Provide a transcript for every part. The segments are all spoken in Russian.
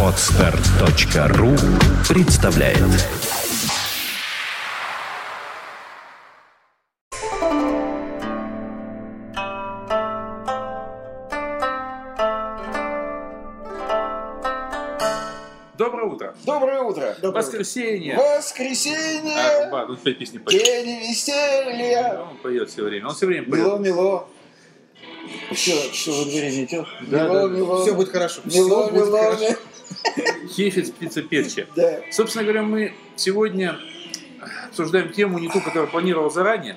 Отстар.ру представляет Доброе утро. Доброе утро. Воскресенье. Воскресенье. А, ба, тут пять песни поет. День веселья. Он поет все время. Он все время Мило, поет. мило. Что, что во дворе метет? Да, мило, да. мило. Все будет хорошо. Мило, Все будет мило. хорошо. Хефиц, птица, перчи. Да. Собственно говоря, мы сегодня обсуждаем тему не ту, которую планировал заранее.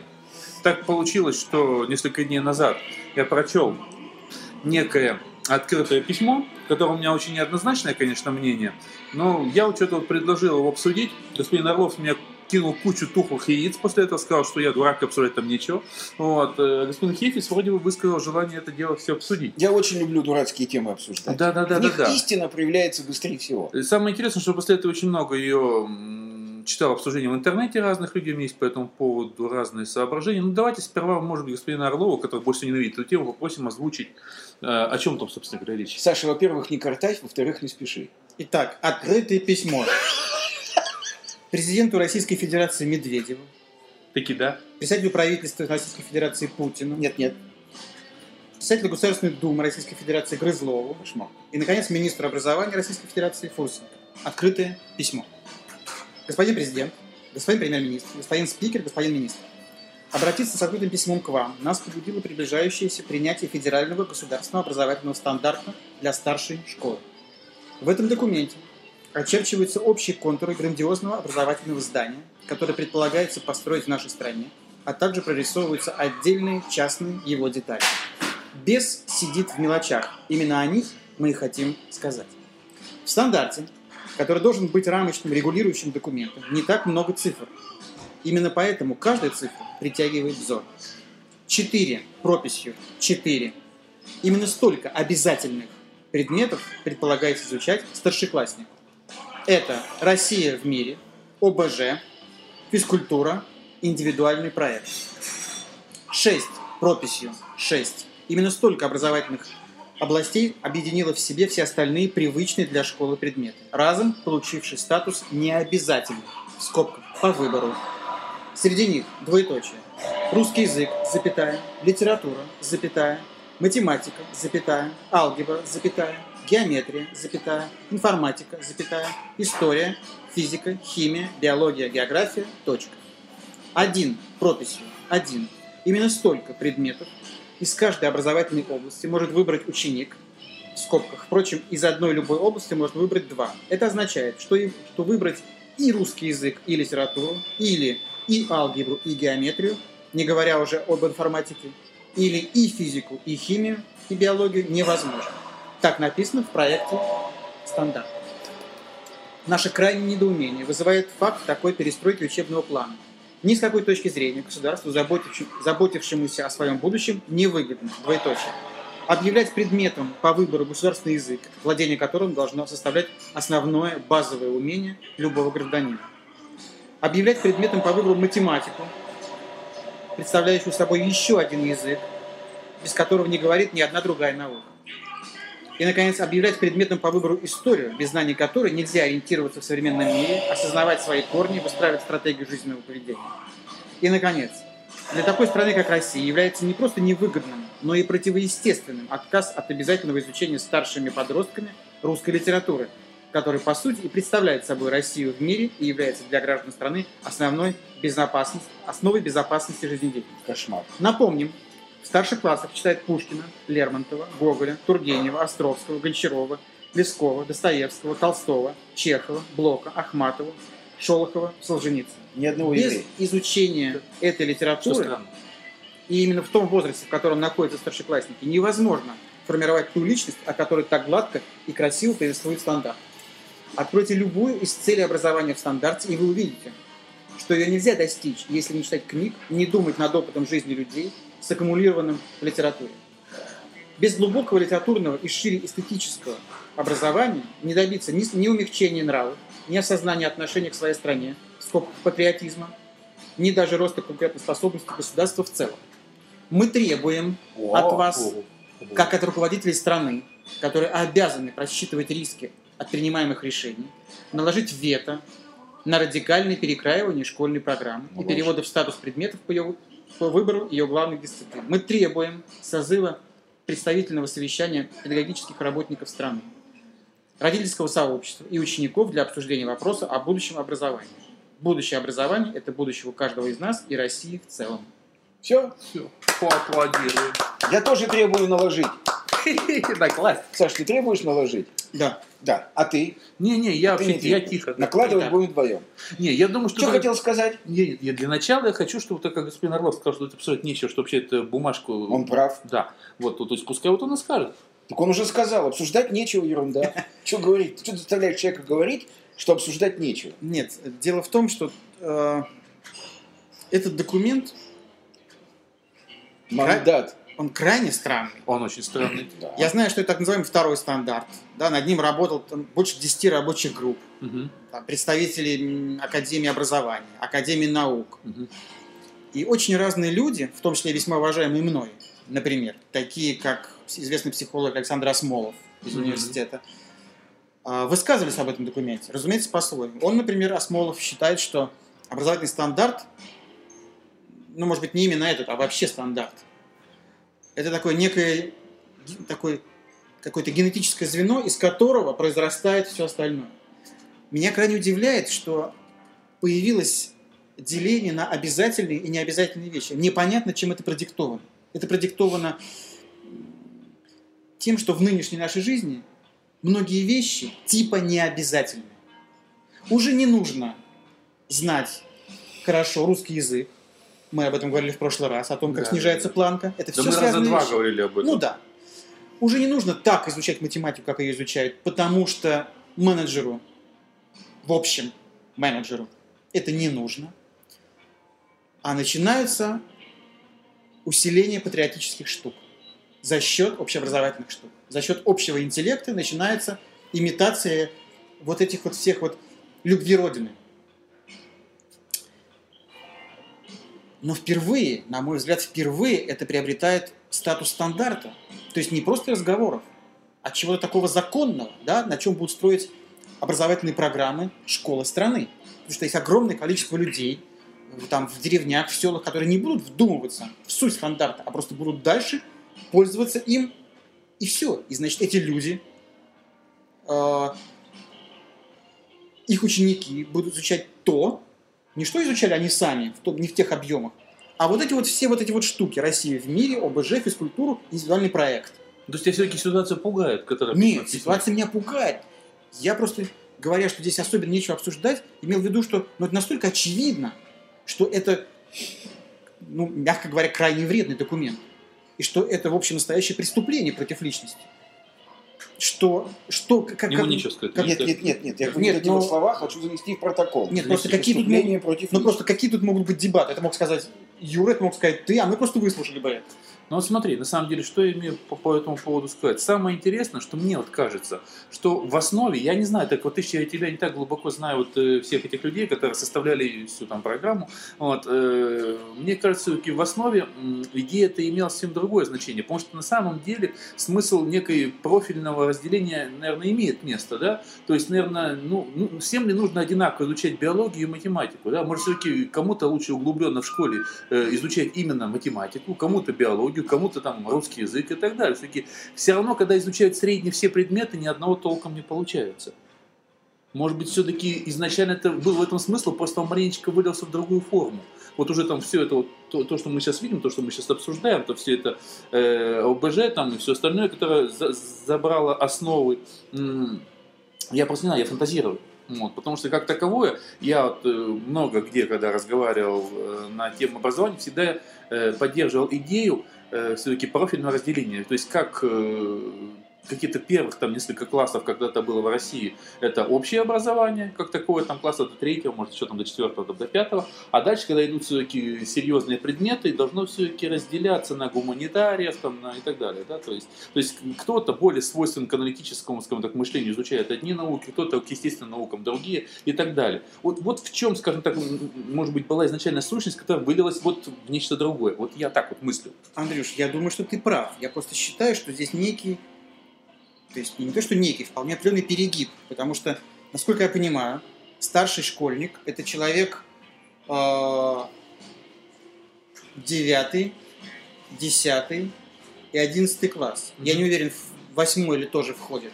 Так получилось, что несколько дней назад я прочел некое открытое письмо, в котором у меня очень неоднозначное, конечно, мнение, но я вот что-то вот предложил его обсудить. Господин Орлов меня кинул кучу тухлых яиц после этого, сказал, что я дурак, обсуждать там нечего. Вот. э, Господин Хефис вроде бы высказал желание это дело все обсудить. Я очень люблю дурацкие темы обсуждать. Да, да, да, В да, них да. истина проявляется быстрее всего. И Самое интересное, что после этого очень много ее читал обсуждений в интернете разных людей, у меня есть по этому поводу разные соображения. Ну, давайте сперва, может быть, господина Орлова, который больше ненавидит эту тему, попросим озвучить, э, о чем там, собственно говоря, речь. Саша, во-первых, не картавь, во-вторых, не спеши. Итак, открытое письмо. Президенту Российской Федерации Медведеву, Таки, да? председателю правительства Российской Федерации Путину, Нет, нет. председателю Государственной Думы Российской Федерации Грызлову Кошмар. и, наконец, министру образования Российской Федерации Фурсенко. Открытое письмо. Господин президент, господин премьер-министр, господин спикер, господин министр. Обратиться с открытым письмом к вам нас побудило приближающееся принятие федерального государственного образовательного стандарта для старшей школы. В этом документе очерчиваются общие контуры грандиозного образовательного здания, которое предполагается построить в нашей стране, а также прорисовываются отдельные частные его детали. Без сидит в мелочах. Именно о них мы и хотим сказать. В стандарте, который должен быть рамочным регулирующим документом, не так много цифр. Именно поэтому каждая цифра притягивает взор. Четыре прописью. Четыре. Именно столько обязательных предметов предполагается изучать старшеклассник. Это Россия в мире, ОБЖ, физкультура, индивидуальный проект. Шесть прописью. Шесть. Именно столько образовательных областей объединило в себе все остальные привычные для школы предметы, разом получивший статус необязательных, в скобках, по выбору. Среди них двоеточие. Русский язык, запятая, литература, запятая, математика, запятая, алгебра, запятая, геометрия, запятая, информатика, запятая, история, физика, химия, биология, география, точка. Один прописью, один. Именно столько предметов из каждой образовательной области может выбрать ученик, в скобках. Впрочем, из одной любой области может выбрать два. Это означает, что, им- что выбрать и русский язык, и литературу, или и алгебру, и геометрию, не говоря уже об информатике, или и физику, и химию, и биологию невозможно. Так написано в проекте стандарт. Наше крайнее недоумение вызывает факт такой перестройки учебного плана. Ни с какой точки зрения государству, заботившем- заботившемуся о своем будущем, невыгодно. Двоеточие. Объявлять предметом по выбору государственный язык, владение которым должно составлять основное базовое умение любого гражданина. Объявлять предметом по выбору математику, представляющую собой еще один язык, без которого не говорит ни одна другая наука. И, наконец, объявлять предметом по выбору историю, без знаний которой нельзя ориентироваться в современном мире, осознавать свои корни, выстраивать стратегию жизненного поведения. И, наконец, для такой страны, как Россия, является не просто невыгодным, но и противоестественным отказ от обязательного изучения старшими подростками русской литературы, который, по сути, и представляет собой Россию в мире и является для граждан страны основной безопасности, основой безопасности жизнедеятельности. Кошмар. Напомним, в старших классах читает Пушкина, Лермонтова, Гоголя, Тургенева, Островского, Гончарова, Лескова, Достоевского, Толстого, Чехова, Блока, Ахматова, Шолохова, Солженицына. Ни одного Без еврея. изучения этой литературы, и именно в том возрасте, в котором находятся старшеклассники, невозможно формировать ту личность, о которой так гладко и красиво повествует стандарт. Откройте любую из целей образования в стандарте, и вы увидите, что ее нельзя достичь, если не читать книг, не думать над опытом жизни людей, саккумулированным в литературе. Без глубокого литературного и шире эстетического образования не добиться ни, ни умягчения нравов, ни осознания отношения к своей стране, скобка патриотизма, ни даже роста конкурентоспособности государства в целом. Мы требуем от вас, как от руководителей страны, которые обязаны просчитывать риски от принимаемых решений, наложить вето на радикальное перекраивание школьной программы и перевода в статус предметов по, ее, по выбору ее главных дисциплин. Мы требуем созыва представительного совещания педагогических работников страны, родительского сообщества и учеников для обсуждения вопроса о будущем образовании. Будущее образование – это будущее у каждого из нас и России в целом. Все? Все, поаплодируем. Я тоже требую наложить. Да, класс. Саш, ты требуешь наложить? Да. Да. А ты? Не-не, я Ты вообще, не я тихо. Накладывать Да. будем вдвоем. Не, я думаю, что... Что хотел сказать? Не, не, для начала я хочу, чтобы, так как господин Орлов сказал, что это писать нечего, что вообще эту бумажку... Он прав. Да. Вот, то есть пускай вот он и скажет. Так он уже сказал, обсуждать нечего, ерунда. Что говорить? Что заставляешь человека говорить, что обсуждать нечего? Нет, дело в том, что э, этот документ, Мандат. Он крайне странный. Он очень странный. Да. Я знаю, что это так называемый второй стандарт. Да, над ним работал там, больше 10 рабочих групп, Мгм, там, представители Академии образования, Академии наук. мгм. И очень разные люди, в том числе весьма уважаемые мной, например, такие как известный психолог Александр Осмолов из Мгм. университета, а, высказывались об этом документе. Разумеется, по-своему. Он, например, Осмолов считает, что образовательный стандарт, ну, может быть, не именно этот, а вообще стандарт, это такое некое такое, какое-то генетическое звено, из которого произрастает все остальное. Меня крайне удивляет, что появилось деление на обязательные и необязательные вещи. Непонятно, чем это продиктовано. Это продиктовано тем, что в нынешней нашей жизни многие вещи типа необязательны. Уже не нужно знать хорошо русский язык. Мы об этом говорили в прошлый раз, о том, как Да, снижается да, планка. Это Да все мы раза связанные два вещи. говорили об этом. Ну да. Уже не нужно так изучать математику, как ее изучают, потому что менеджеру, в общем, менеджеру, это не нужно. А начинаются усиление патриотических штук за счет общеобразовательных штук. За счет общего интеллекта начинается имитация вот этих вот всех вот любви Родины. Но впервые, на мой взгляд, впервые это приобретает статус стандарта. То есть не просто разговоров, а чего-то такого законного, да, на чем будут строить образовательные программы школы страны. Потому что есть огромное количество людей э, там, в деревнях, в селах, которые не будут вдумываться в суть стандарта, а просто будут дальше пользоваться им, и все. И значит, эти люди, э, их ученики будут изучать то, не что изучали они сами, в том- не в тех объемах, а вот эти вот все вот эти вот штуки России в мире, ОБЖ, физкультуру, индивидуальный проект. То есть тебя все-таки ситуация пугает, которая... Нет, написана? ситуация меня пугает. Я просто, говоря, что здесь особенно нечего обсуждать, имел в виду, что ну, это настолько очевидно, что это, ну, мягко говоря, крайне вредный документ. И что это, в общем, настоящее преступление против личности. Что, что, как, как- нечего сказать. как- Нет, нет, нет, нет. Я Нет, вот эти но- вот слова хочу занести в протокол. Нет, просто какие тут против Ну просто какие тут могут быть дебаты? Это мог сказать Юра, это мог сказать ты, а мы просто выслушали бы это. Ну вот смотри, на самом деле, что я имею по, по этому поводу сказать. Самое интересное, что мне вот кажется, что в основе, я не знаю, так вот ты, я тебя не так глубоко знаю вот э, всех этих людей, которые составляли всю там программу, вот, э, мне кажется, в основе м, идея это имела совсем другое значение, потому что на самом деле смысл некой профильного разделения, наверное, имеет место, да, то есть, наверное, ну, ну, всем ли нужно одинаково изучать биологию и математику, да, может, все-таки кому-то лучше углубленно в школе э, изучать именно математику, кому-то биологию, кому-то там русский язык и так далее. Все-таки все равно, когда изучают средние все предметы, ни одного толком не получается. Может быть, все-таки изначально это был в этом смысл, просто он маленечко вылился в другую форму. Вот уже там все это, вот, то, то, что мы сейчас видим, то, что мы сейчас обсуждаем, то все это э, ОБЖ там и все остальное, которое за- забрало основы. я просто не знаю, я фантазирую. Вот, потому что как таковое, я вот, э, много где, когда разговаривал э, на тему образования, всегда э, поддерживал идею все-таки профильного разделения. То есть как какие-то первых там несколько классов когда-то было в России, это общее образование, как такое, там класса до третьего, может еще там до четвертого, там, до пятого. А дальше, когда идут все-таки серьезные предметы, должно все-таки разделяться на гуманитариев там, на, и так далее. Да? То, есть, то есть кто-то более свойствен к аналитическому скажем так, мышлению, изучает одни науки, кто-то к естественным наукам другие и так далее. Вот, вот в чем, скажем так, может быть, была изначальная сущность, которая вылилась вот в нечто другое. Вот я так вот мыслю. Андрюш, я думаю, что ты прав. Я просто считаю, что здесь некий То есть не то, что некий, вполне определенный перегиб. Потому что, насколько я понимаю, старший школьник – это человек э, девятый, десятый и одиннадцатый класс. Я не уверен, восьмой или тоже входит.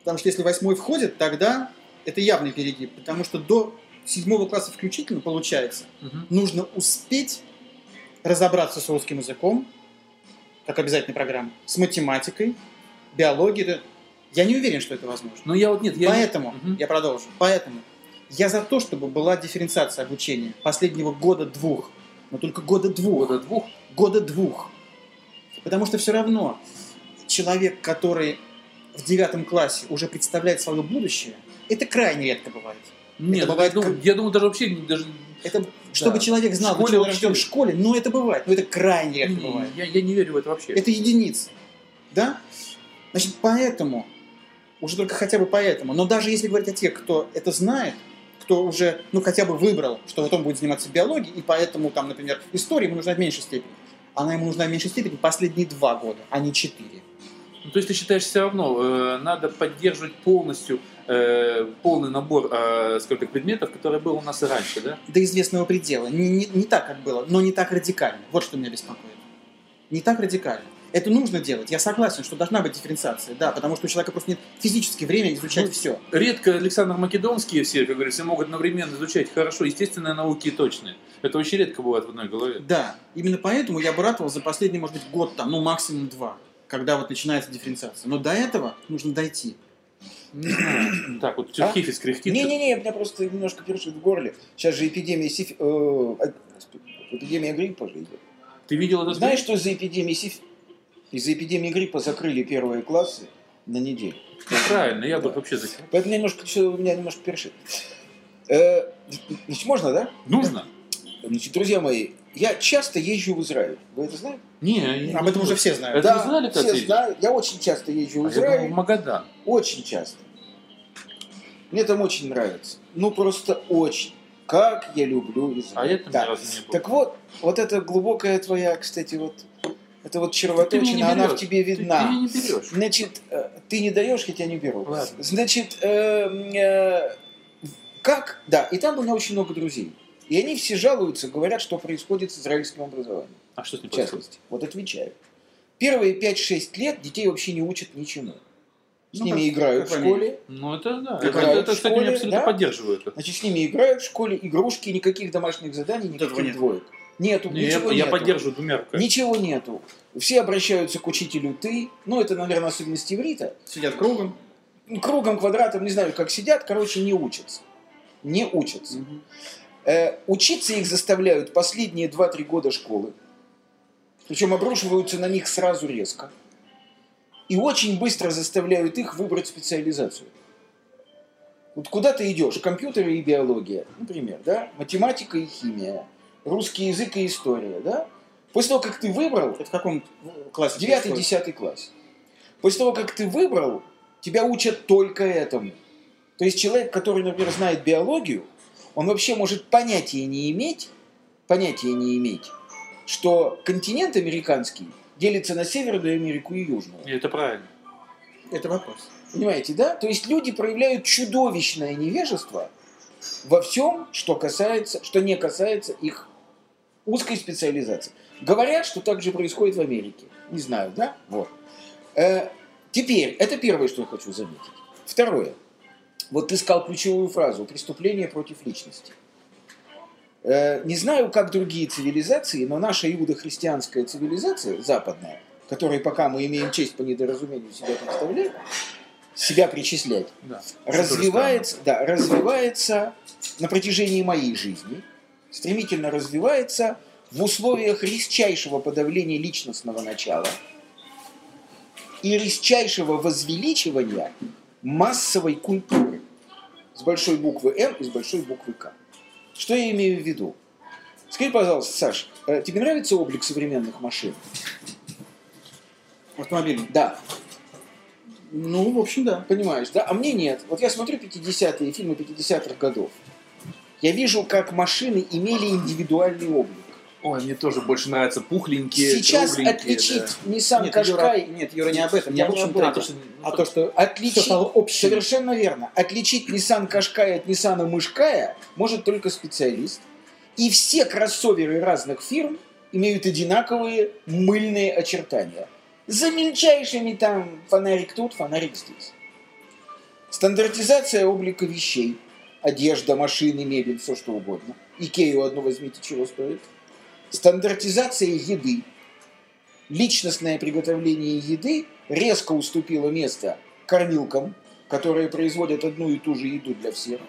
Потому что если восьмой входит, тогда это явный перегиб. Потому что до седьмого класса включительно, получается, Мгм. нужно успеть разобраться с русским языком, как обязательная программа, с математикой, биологией. Это- Я не уверен, что это возможно. Ну я вот нет, я... не- Поэтому, Мгм. я продолжу, поэтому я за то, чтобы была дифференциация обучения последнего года-двух, но только года-двух. Года двух. Года двух. Потому что все равно человек, который в девятом классе уже представляет свое будущее, это крайне редко бывает. Нет, ну, бывает я, думаю, как- я думаю, даже вообще не- даже Это, чтобы человек знал, что он рожден в школе, но это бывает. Но это крайне редко не, бывает. я, я не верю в это вообще. Это единицы. Да? Значит, поэтому, уже только хотя бы поэтому, но даже если говорить о тех, кто это знает, кто уже, ну, хотя бы выбрал, что вот он будет заниматься биологией, и поэтому, там, например, история ему нужна в меньшей степени. Она ему нужна в меньшей степени последние два года, а не четыре. Ну, то есть ты считаешь все равно, э, надо поддерживать полностью э, полный набор, э, скажем так, предметов, который был у нас и раньше, да? До известного предела. Не, не, не так, как было, но не так радикально. Вот что меня беспокоит. Не так радикально. Это нужно делать. Я согласен, что должна быть дифференциация, да, потому что у человека просто нет физически времени изучать Ну, все. Редко Александр Македонский все, как говорится, могут одновременно изучать хорошо естественные науки и точные. Это очень редко бывает в одной голове. Да, именно поэтому я бы ратовал за последний, может быть, год там, ну максимум два, когда вот начинается дифференциация. Но до этого нужно дойти. Так, вот А? Черкифис кряхтит. Не-не-не, у меня просто немножко першит в горле. Сейчас же эпидемия сиф... э, а, эпидемия гриппа же идет. Ты видел это? Знаешь, что из-за эпидемии сиф... Из-за эпидемии гриппа закрыли первые классы на неделю. Правильно, я бы Да. вообще закрыл. Поэтому немножко, всё у меня немножко першит. Э, значит, можно, да? Нужно? Значит, друзья мои, я часто езжу в Израиль. Вы это знаете? Не, я Об не этом уже все знают. Это вы знали, все ездить? знают. Я очень часто езжу в А я думал, Израиль. в Магадан. Очень часто. Мне там очень нравится. Ну, просто очень. Как я люблю Израиль. А я там ни Да. разу не был. Так вот, вот эта глубокая твоя, кстати, вот, это вот Ты червоточина, она в тебе Ты- видна. Ты, меня не берешь. Значит, э, ты не даешь, я тебя не беру. Ладно. Значит, э, э, как? Да, и там у меня очень много друзей. И они все жалуются, говорят, что происходит с израильским образованием. А что с ним В происходит? частности. Вот отвечаю. Первые 5-6 лет детей вообще не учат ничему. С Ну, ними как- играют как в школе. Ну, это да. Играют Это, это в кстати, школе, я абсолютно да? поддерживаю это. Значит, с ними играют в школе, игрушки, никаких домашних заданий, никаких нет. Нету, Не, я, ничего я нету. поддерживаю двумя руками. Ничего нету. Все обращаются к учителю ты. Ну, это, наверное, особенность иврита. Сидят кругом. Ну, Кругом, квадратом, не знаю, как сидят, короче, не учатся. Не учатся. Э, учиться их заставляют последние 2-3 года школы. Причем обрушиваются на них сразу резко. И очень быстро заставляют их выбрать специализацию. Вот куда ты идешь? Компьютеры и биология, например, да? Математика и химия, русский язык и история, да? После того, как ты выбрал, Это в каком классе? Девятый, десятый класс. После того, как ты выбрал, тебя учат только этому. То есть человек, который, например, знает биологию, он вообще может понятия не иметь, понятия не иметь, что континент американский делится на Северную Америку и Южную. И это правильно. Это вопрос. Понимаете, да? То есть люди проявляют чудовищное невежество во всем, что касается, что не касается их узкой специализации. Говорят, что так же происходит в Америке. Не знаю, да? Вот. Э, теперь, это первое, что я хочу заметить. Второе. Вот ты сказал ключевую фразу «преступление против личности». Э, не знаю, как другие цивилизации, но наша иудохристианская цивилизация, западная, которой пока мы имеем честь по недоразумению себя представлять, себя причислять, Да. развивается, да, развивается на протяжении моей жизни, стремительно развивается в условиях резчайшего подавления личностного начала и резчайшего возвеличивания массовой культуры с большой буквы М и с большой буквы К. Что я имею в виду? Скажи, пожалуйста, Саш, э, тебе нравится облик современных машин? Автомобильный. Да. Ну, в общем, да. Понимаешь, да? А мне нет. Вот я смотрю 50-е, фильмы 50-х годов. Я вижу, как машины имели индивидуальный облик. Ой, мне тоже больше нравятся пухленькие, Сейчас отличить да. Nissan Нет, Юра, нет, Юра, не об этом, не Я об не об этом. а то, что Отличить, все стало общим. совершенно верно. Отличить Nissan Qashqai от Nissan Мышкая может только специалист. И все кроссоверы разных фирм имеют одинаковые мыльные очертания. За мельчайшими там фонарик тут, фонарик здесь. Стандартизация облика вещей. Одежда, машины, мебель, все что угодно. Икею одну возьмите, чего стоит. Стандартизация еды. Личностное приготовление еды резко уступило место кормилкам, которые производят одну и ту же еду для всех.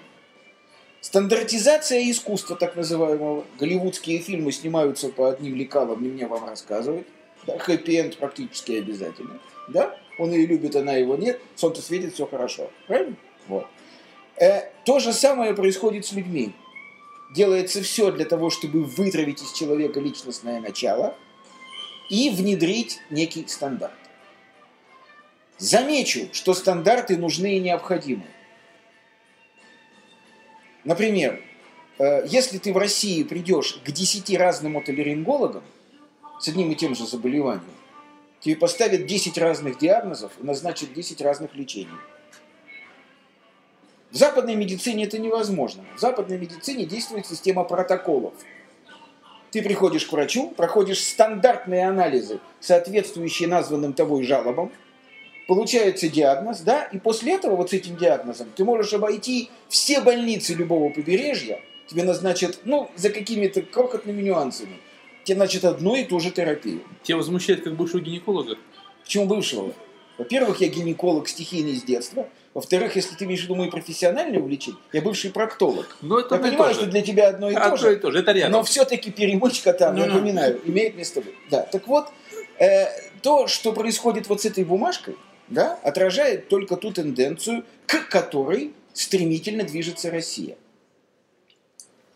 Стандартизация искусства, так называемого. Голливудские фильмы снимаются по одним лекалам, не мне вам рассказывать. Да, хэппи-энд практически обязательно. Да? Он ее любит, она его нет. Солнце светит, все хорошо. Правильно? Вот. Э, то же самое происходит с людьми. Делается все для того, чтобы вытравить из человека личностное начало и внедрить некий стандарт. Замечу, что стандарты нужны и необходимы. Например, э, если ты в России придешь к 10 разным отолерингологам с одним и тем же заболеванием, тебе поставят 10 разных диагнозов и назначат 10 разных лечений. В западной медицине это невозможно. В западной медицине действует система протоколов. Ты приходишь к врачу, проходишь стандартные анализы, соответствующие названным тобой жалобам, получается диагноз, да, и после этого вот с этим диагнозом ты можешь обойти все больницы любого побережья, тебе назначат, ну, за какими-то крохотными нюансами, тебе назначат одну и ту же терапию. Тебя возмущает как бывшего гинеколога? Почему бывшего? Во-первых, я гинеколог стихийный с детства. Во-вторых, если ты имеешь в виду мои профессиональные увлечения, я бывший проктолог. Ну, это Я понимаю, то что для тебя одно и то Одно же. и то же, это рядом. Но все-таки перемычка там, Ну-ну. напоминаю, имеет место быть. Да, так вот, э, то, что происходит вот с этой бумажкой, да, отражает только ту тенденцию, к которой стремительно движется Россия.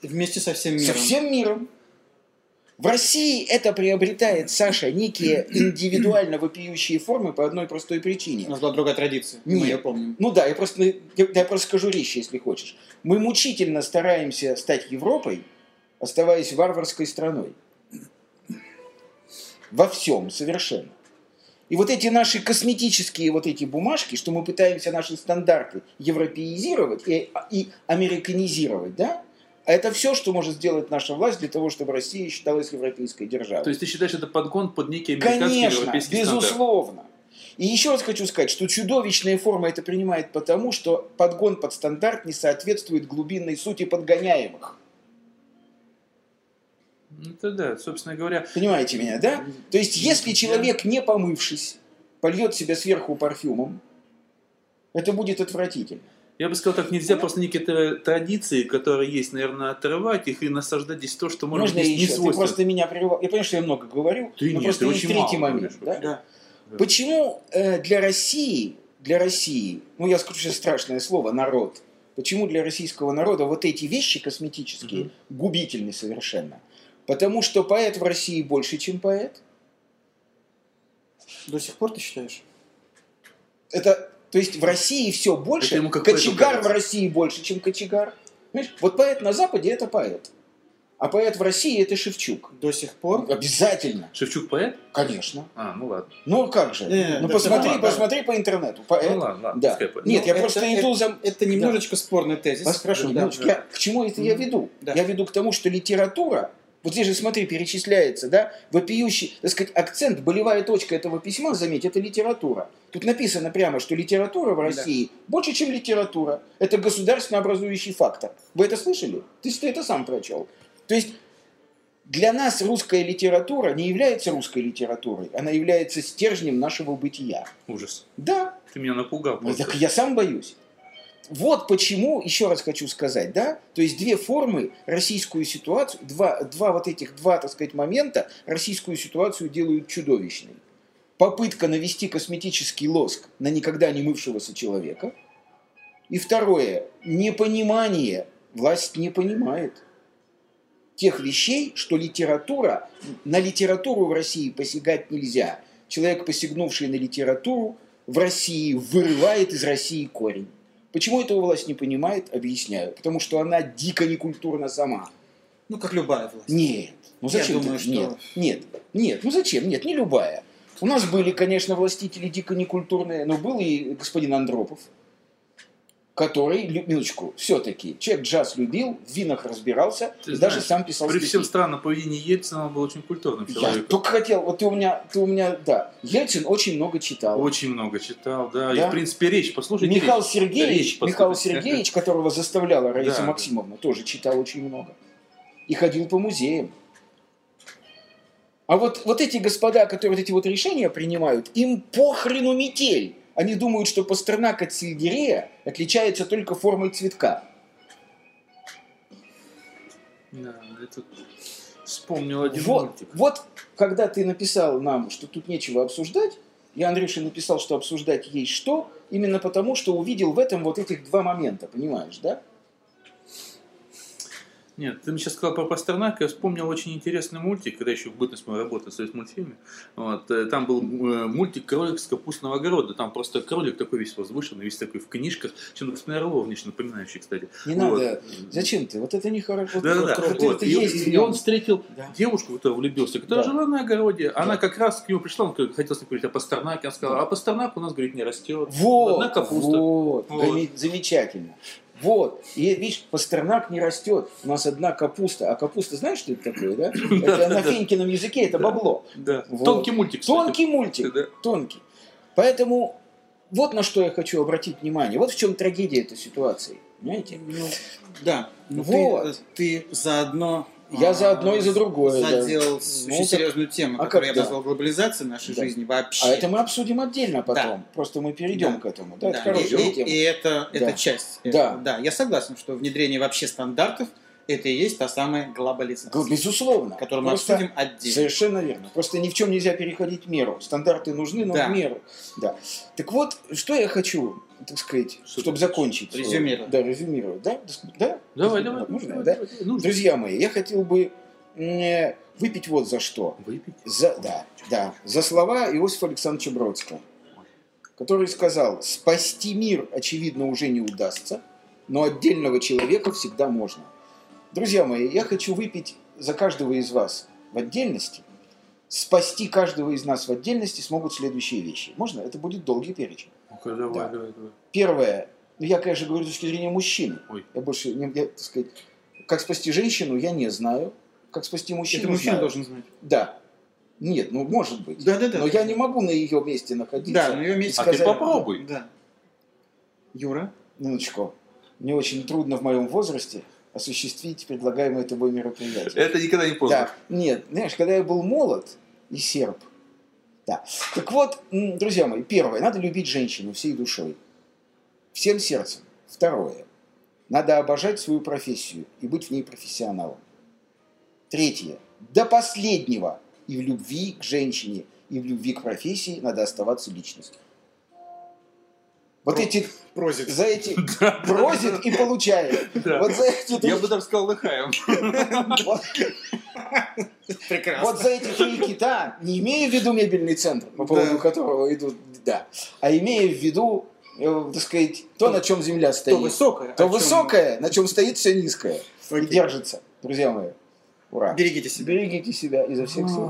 Вместе со всем миром. Со всем миром. В России это приобретает, Саша, некие индивидуально вопиющие формы по одной простой У причине. нас была другая традиция, мы Нет. ее помним. Ну да, я просто, я, я просто скажу резче, если хочешь. Мы мучительно стараемся стать Европой, оставаясь варварской страной. Во всем совершенно. И вот эти наши косметические вот эти бумажки, что мы пытаемся наши стандарты европеизировать и, и американизировать, да, а это все, что может сделать наша власть для того, чтобы Россия считалась европейской державой. То есть ты считаешь это подгон под некий американский Конечно, европейский стандарт? безусловно. И еще раз хочу сказать, что чудовищная форма это принимает потому, что подгон под стандарт не соответствует глубинной сути подгоняемых. Ну, Это да, собственно говоря. Понимаете меня, да? То есть, если человек, не помывшись, польет себя сверху парфюмом, это будет отвратительно. Я бы сказал так, нельзя просто некие тра- традиции, которые есть, наверное, отрывать их и насаждать здесь то, что может Можно быть я не еще? Ты свойственно. просто меня прерывал. Я понимаю, что я много говорю, Ты но нет, просто ты есть очень третий мало момент. говоришь. да? Да. Почему э, для России, для России, ну я скажу сейчас страшное слово, народ, почему для российского народа вот эти вещи косметические Мгм. губительны совершенно? Потому что поэт в России больше, чем поэт. До сих пор ты считаешь? Это, то есть в России все Это больше, ему как поэту кочегар в. России больше, чем кочегар. Понимаешь? Вот поэт на Западе это поэт. А поэт в России это Шевчук. До сих пор? Обязательно. Шевчук поэт? Конечно. А, ну ладно. Ну как же? Не, ну да, посмотри, да, посмотри по интернету. Поэт. Ну ладно, ладно, да. пускай поэт. Нет, Ну, я это- просто иду это- за... Это немножечко спорный тезис. Вас прошу, Да, да. Я- к чему это я веду? Да. Я веду к тому, что литература, вот здесь же, смотри, перечисляется, да, вопиющий, так сказать, акцент, болевая точка этого письма, заметь, это литература. Тут написано прямо, что литература в Да. России больше, чем литература. Это государственно образующий фактор. Вы это слышали? Ты, ты это сам прочел. То есть для нас русская литература не является русской литературой, она является стержнем нашего бытия. Ужас. Да, Ты меня напугал. ну, так я сам боюсь. Вот почему, еще раз хочу сказать, да, то есть две формы российскую ситуацию, два, два вот этих, два, так сказать, момента российскую ситуацию делают чудовищной. Попытка навести косметический лоск на никогда не мывшегося человека. И второе, непонимание, власть не понимает тех вещей, что литература, на литературу в России посягать нельзя. Человек, посягнувший на литературу, в России вырывает из России корень. Почему этого власть не понимает, объясняю. Потому что она дико некультурна сама. Ну, как любая власть. Нет. Ну Я зачем? думаю, ты- что- Нет, нет, нет, ну зачем? Нет, не любая. У нас были, конечно, властители дико некультурные, но был и господин Андропов, который, минуточку, все-таки человек джаз любил, в винах разбирался Ты и знаешь, даже сам писал При стихи. всем странном поведении Ельцина он был очень культурным Я человеком. только хотел, вот ты у меня, ты у меня, да, Ельцин очень много читал. Очень много читал, да. И, Да. в принципе, речь, послушайте Михаил речь. Сергеевич, Речь Михаил послушайте. Сергеевич, которого заставляла Раиса Да, да. Максимовна, тоже читал очень много. И ходил по музеям. А вот, вот эти господа, которые вот эти вот решения принимают, им похрену метель. Они думают, что Пастернак от сельдерея отличается только формой цветка. Да, это вспомнил один Вот, мультик. вот когда ты написал нам, что тут нечего обсуждать, я Андрюше написал, что обсуждать есть что, именно потому, что увидел в этом вот этих два момента, понимаешь, да? Нет, ты мне сейчас сказал про Пастернака, я вспомнил очень интересный мультик, когда еще в бытность моей работы в Союзмультфильме. Вот, э, там был э, мультик «Кролик с капустного огорода». Там просто кролик такой весь возвышенный, весь такой в книжках. Чем господин Орлов внешне напоминающий, кстати. Не Вот. надо. Зачем ты? Вот это нехорошо. Да, да, да. Вот И, есть и он встретил Да. девушку, в которую влюбился, которая Да. жила на огороде. Она Да. как раз к нему пришла, он хотел с ней говорить о Пастернаке. Он сказал, а Пастернак у нас, говорит, не растет. Вот, Одна капуста. Вот, Вот. Заме- замечательно. Вот. И видишь, Пастернак не растет. У нас одна капуста. А капуста, знаешь, что это такое, да? Это на финькином языке, это бабло. Тонкий мультик. Тонкий мультик. Да. Тонкий. Поэтому вот на что я хочу обратить внимание. Вот в чем трагедия этой ситуации. Понимаете? Ну, да. Ну, Вот. ты, ты заодно... Я а, за одно и за другое, да. Задел Ну, очень так- серьезную тему, а которую как, я да. назвал глобализацией нашей Да. жизни вообще. А это мы обсудим отдельно потом. Да. Просто мы перейдем Да. к этому. Да, это Да, хорошая и, и- тема. и это, Да. это часть. Да. этого. да, я согласен, что внедрение вообще стандартов это и есть та самая глобализация, Безусловно. которую мы Просто- обсудим отдельно. Совершенно верно. Просто ни в чем нельзя переходить меру. Стандарты нужны, но Да. в меру. Да. Так вот, что я хочу, так сказать, Что чтобы закончить. э, Резюмировать. Да, резюмировать. Да? Да? Давай, давай. Можно, давай, да? давай, давай. Ну, Друзья мои, я хотел бы м, выпить вот за что. Выпить. За, да, да, за слова Иосифа Александровича Бродского, который сказал, спасти мир, очевидно, уже не удастся, но отдельного человека всегда можно. Друзья мои, я хочу выпить за каждого из вас в отдельности. Спасти каждого из нас в отдельности смогут следующие вещи. Можно? Это будет долгий перечень. Ну-ка, давай, Да. давай, давай. Первое. Ну, я, конечно, говорю с точки зрения мужчины. Ой. Я больше, не- я, так сказать, как спасти женщину, я не знаю. Как спасти мужчину, Это мужчина знаю. должен знать. Да. Нет, ну, может быть. Да, да, да. Но я не могу на ее месте находиться. Да, но ее месте А ты сказать- попробуй. Да. Юра? Минуточку. Мне очень трудно в моем возрасте осуществить предлагаемое тобой мероприятие. Это никогда не поздно. Да, нет, знаешь, когда я был молод и серб, да. Так вот, друзья мои, первое, надо любить женщину всей душой, всем сердцем. Второе, надо обожать свою профессию и быть в ней профессионалом. Третье, до последнего и в любви к женщине, и в любви к профессии надо оставаться личностью. Вот Про- эти, Прозит. за эти просит и получает. Вот за эти три Я бы даже сказал лыхаем. вот- Прекрасно. Вот за эти три кита, не имея в виду мебельный центр, по поводу которого идут, да, а имея в виду, э, так сказать, то, на чем земля стоит. То высокое. То высокое, на чем стоит все низкое. И держится, друзья мои. Ура. Берегите себя. Берегите себя изо всех сил.